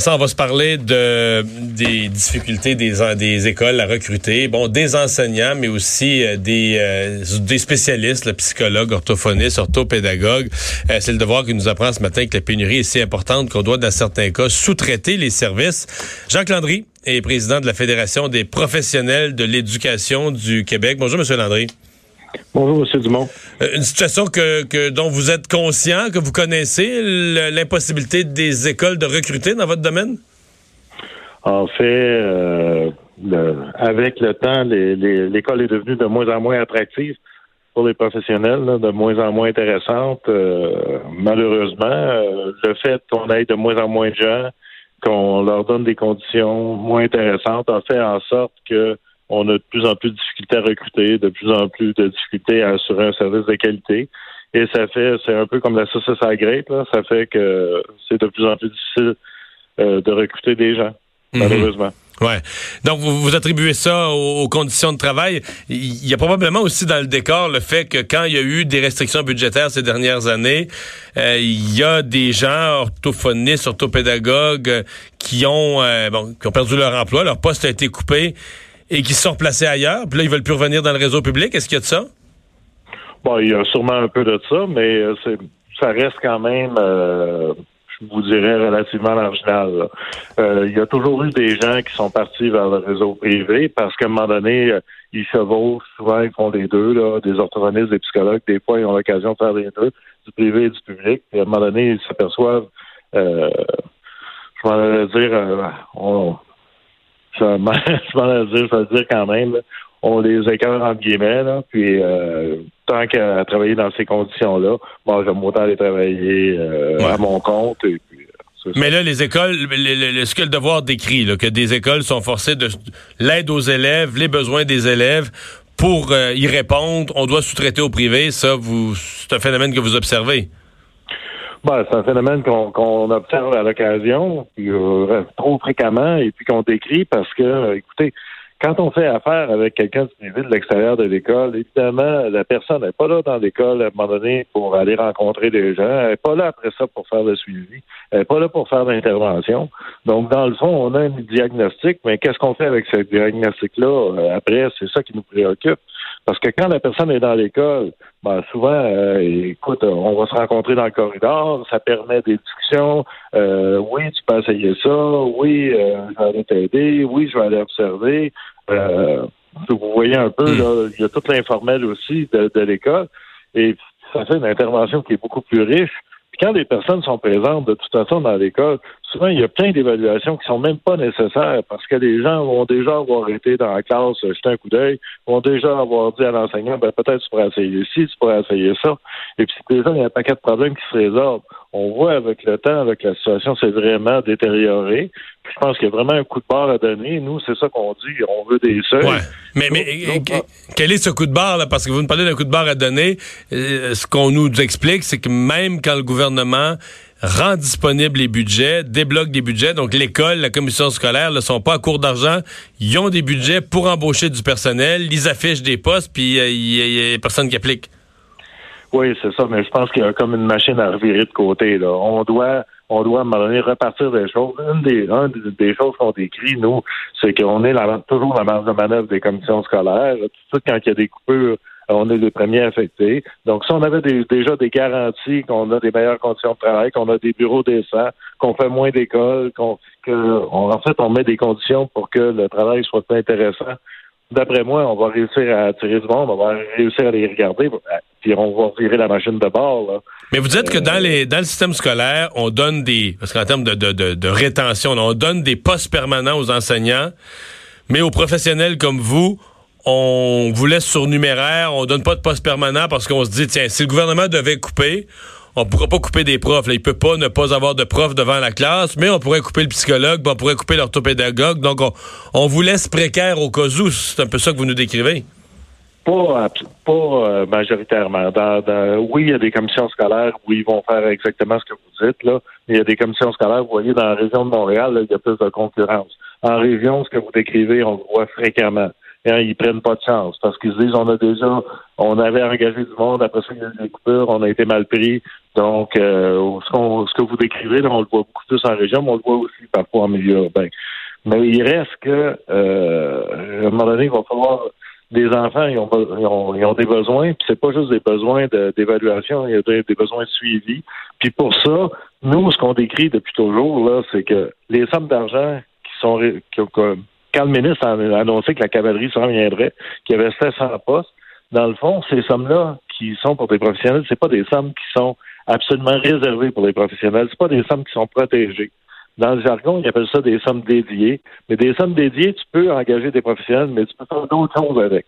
Ça, on va se parler de, des difficultés des, des écoles à recruter, bon, des enseignants, mais aussi euh, des, euh, des spécialistes, le psychologue, orthophoniste, orthopédagogue. Euh, c'est le devoir qui nous apprend ce matin que la pénurie est si importante qu'on doit, dans certains cas, sous-traiter les services. Jacques Landry est président de la Fédération des professionnels de l'éducation du Québec. Bonjour, Monsieur Landry. Bonjour, M. Dumont. Euh, une situation que, dont vous êtes conscient, que vous connaissez, l'impossibilité des écoles de recruter dans votre domaine? En fait, euh, avec le temps, l'école est devenue de moins en moins attractive pour les professionnels, de moins en moins intéressante. Euh, malheureusement, le fait qu'on ait de moins en moins de gens, qu'on leur donne des conditions moins intéressantes, a fait en sorte que on a de plus en plus de difficultés à recruter, de plus en plus de difficultés à assurer un service de qualité. Et ça fait, c'est un peu comme la saucisse à la là. Ça fait que c'est de plus en plus difficile euh, de recruter des gens, mhm. malheureusement. Ouais. Donc, vous, vous attribuez ça aux, conditions de travail. Il y a probablement aussi dans le décor le fait que quand il y a eu des restrictions budgétaires ces dernières années, euh, il y a des gens orthophonistes, orthopédagogues qui ont, euh, bon, qui ont perdu leur emploi, leur poste a été coupé et qui se sont replacés ailleurs, puis là, ils veulent plus revenir dans le réseau public. Est-ce qu'il y a de ça? Bon, il y a sûrement un peu de ça, mais euh, ça reste quand même, euh, je vous dirais, relativement marginal. Euh, il y a toujours eu des gens qui sont partis vers le réseau privé parce qu'à un moment donné, ils chevauchent, souvent ils font les deux, là, des orthophonistes, des psychologues, des fois ils ont l'occasion de faire les deux, du privé et du public. Et à un moment donné, ils s'aperçoivent, je vais dire, on, ça, je m'en dire, ça veut dire quand même, on les écœure en guillemets, là, puis euh, tant qu'à travailler dans ces conditions-là, moi, j'aime autant aller travailler euh, à mon compte. Et puis, euh, mais là, les écoles, ce que le devoir décrit, là, que des écoles sont forcées de l'aide aux élèves, les besoins des élèves, pour y répondre, on doit sous-traiter au privé. Ça, vous, c'est un phénomène que vous observez. Ben, c'est un phénomène qu'on observe à l'occasion, euh, trop fréquemment, et puis qu'on décrit parce que, euh, écoutez, quand on fait affaire avec quelqu'un du privé de l'extérieur de l'école, évidemment, la personne n'est pas là dans l'école à un moment donné pour aller rencontrer des gens. Elle n'est pas là après ça pour faire le suivi. Elle n'est pas là pour faire l'intervention. Donc, dans le fond, on a un diagnostic, mais qu'est-ce qu'on fait avec ce diagnostic-là euh, après? C'est ça qui nous préoccupe. Parce que quand la personne est dans l'école, ben souvent, euh, écoute, on va se rencontrer dans le corridor, ça permet des discussions. Euh, oui, tu peux essayer ça. Oui, euh, je vais aller t'aider. Oui, je vais aller observer. Vous voyez un peu, là, il y a tout l'informel aussi de, de l'école. Et ça fait une intervention qui est beaucoup plus riche quand les personnes sont présentes de toute façon dans l'école, souvent il y a plein d'évaluations qui sont même pas nécessaires parce que les gens vont déjà avoir été dans la classe, jeter un coup d'œil, vont déjà avoir dit à l'enseignant, ben peut-être tu pourrais essayer ci, tu pourrais essayer ça. Et puis déjà, il y a un paquet de problèmes qui se résolvent. On voit avec le temps, avec la situation, c'est vraiment détérioré. je pense qu'il y a vraiment un coup de barre à donner. Nous, c'est ça qu'on dit. On veut des seuils. Ouais. Mais, mais quel est ce coup de barre, là? Parce que vous nous parlez d'un coup de barre à donner. Euh, ce qu'on nous explique, c'est que même quand le gouvernement rend disponible les budgets, débloque des budgets. Donc, l'école, la commission scolaire ne sont pas à court d'argent. Ils ont des budgets pour embaucher du personnel. Ils affichent des postes, puis euh, il n'y a, personne qui applique. Oui, c'est ça, mais je pense qu'il y a comme une machine à revirer de côté. Là. On doit on doit à un moment donné repartir des choses. Une des, des choses qu'on décrit, nous, c'est qu'on est toujours la marge de manœuvre des commissions scolaires. Tout quand il y a des coupures, on est les premiers affectés. Donc, si on avait déjà des garanties qu'on a des meilleures conditions de travail, qu'on a des bureaux décents, qu'on fait moins d'écoles, qu'on en fait, on met des conditions pour que le travail soit plus intéressant d'après moi, on va réussir à attirer du monde, on va réussir à les regarder, puis on va virer la machine de bord. Mais vous dites que dans les dans le système scolaire, on donne des parce qu'en termes de, de, de, rétention, on donne des postes permanents aux enseignants, mais aux professionnels comme vous, on vous laisse surnuméraire, on donne pas de poste permanent parce qu'on se dit tiens, si le gouvernement devait couper, on pourra pas couper des profs. Là. Il peut pas ne pas avoir de profs devant la classe, mais on pourrait couper le psychologue, on pourrait couper l'orthopédagogue. Donc, on, vous laisse précaire au cas où. C'est un peu ça que vous nous décrivez. Pas, euh, majoritairement. oui, il y a des commissions scolaires où ils vont faire exactement ce que vous dites. Là. Il y a des commissions scolaires, vous voyez, dans la région de Montréal, il y a plus de concurrence. En région, ce que vous décrivez, on le voit fréquemment. Hein, ils prennent pas de chance parce qu'ils se disent on a déjà on avait engagé du monde, après ça il y a eu des coupures, on a été mal pris. Donc euh, ce, que vous décrivez, là, on le voit beaucoup plus en région, mais on le voit aussi parfois en milieu urbain. Mais il reste que euh, à un moment donné, il va falloir des enfants, ils ont, ils ont, des besoins, puis c'est pas juste des besoins d'évaluation, il y a des, besoins de suivi. Puis pour ça, nous, ce qu'on décrit depuis toujours, là, c'est que les sommes d'argent qui sont qui, quand le ministre a annoncé que la cavalerie s'en viendrait, qu'il y avait 700 postes, dans le fond, ces sommes-là qui sont pour des professionnels, c'est pas des sommes qui sont absolument réservées pour les professionnels, c'est pas des sommes qui sont protégées. Dans le jargon, ils appellent ça des sommes dédiées. Mais des sommes dédiées, tu peux engager des professionnels, mais tu peux faire d'autres choses avec.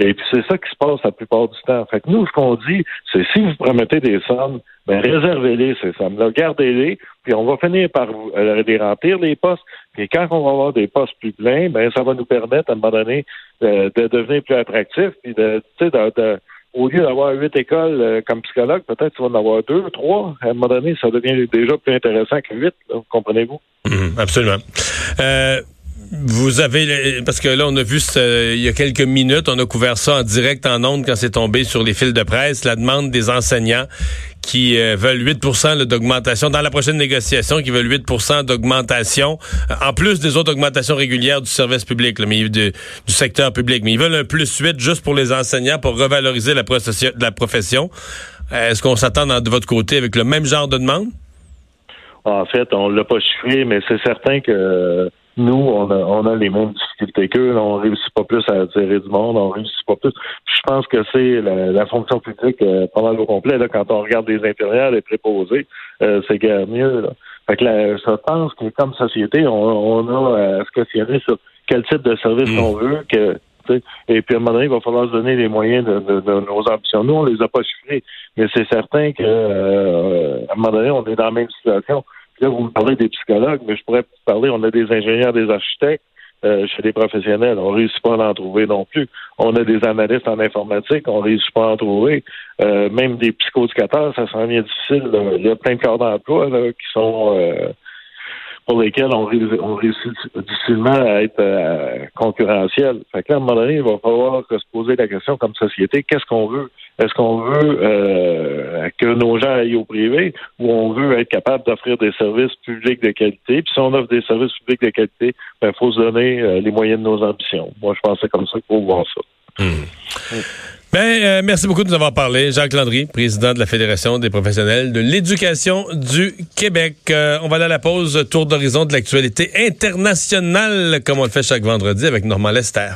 Et puis c'est ça qui se passe la plupart du temps. Fait que nous, ce qu'on dit, c'est si vous promettez des sommes, ben réservez-les ces sommes-là, gardez-les, puis on va finir par euh, les remplir les postes. Et quand on va avoir des postes plus pleins, ben ça va nous permettre à un moment donné de, devenir plus attractif, puis de, de, de au lieu d'avoir huit écoles euh, comme psychologue, peut-être tu vas en avoir deux, trois. À un moment donné, ça devient déjà plus intéressant que huit, comprenez-vous? Mmh, absolument. Euh, vous avez, parce que là, on a vu il y a quelques minutes, on a couvert ça en direct en ondes quand c'est tombé sur les fils de presse, la demande des enseignants qui euh, veulent 8% d'augmentation dans la prochaine négociation, qui veulent 8% d'augmentation, euh, en plus des autres augmentations régulières du service public, mais du, secteur public. Mais ils veulent un plus 8 juste pour les enseignants pour revaloriser la, profession. Est-ce qu'on s'attend de votre côté avec le même genre de demande? En fait, on l'a pas chiffré, mais c'est certain que nous, on a, on a les mêmes difficultés qu'eux. On réussit pas plus à attirer du monde, on réussit pas plus. je pense que c'est la, fonction publique euh, pendant le complet. Là, quand on regarde les infirmières, les préposés, euh, c'est guère mieux. Là. Fait que je pense que comme société, on, a à se questionner sur quel type de service mm. on veut que et puis à un moment donné, il va falloir se donner les moyens de, nos ambitions. Nous, on les a pas chiffrés, mais c'est certain que euh, à un moment donné, on est dans la même situation. Là, vous me parlez des psychologues, mais je pourrais parler, on a des ingénieurs, des architectes euh, chez des professionnels. On ne réussit pas à en trouver non plus. On a des analystes en informatique, on ne réussit pas à en trouver. Euh, même des psychoéducateurs, ça s'en vient difficile. Il y a plein de corps d'emploi qui sont euh, pour lesquels on, réussit difficilement à être euh, concurrentiel. Fait qu'à un moment donné, il va falloir se poser la question comme société, qu'est-ce qu'on veut? Est-ce qu'on veut euh, que nos gens aillent au privé ou on veut être capable d'offrir des services publics de qualité? Puis si on offre des services publics de qualité, il ben, faut se donner euh, les moyens de nos ambitions. Moi, je c'est comme ça qu'il faut voir ça. Hmm. Ben, euh, merci beaucoup de nous avoir parlé. Jacques Landry, président de la Fédération des professionnels de l'éducation du Québec. Euh, on va aller à la pause, tour d'horizon de l'actualité internationale, comme on le fait chaque vendredi avec Normand Lester.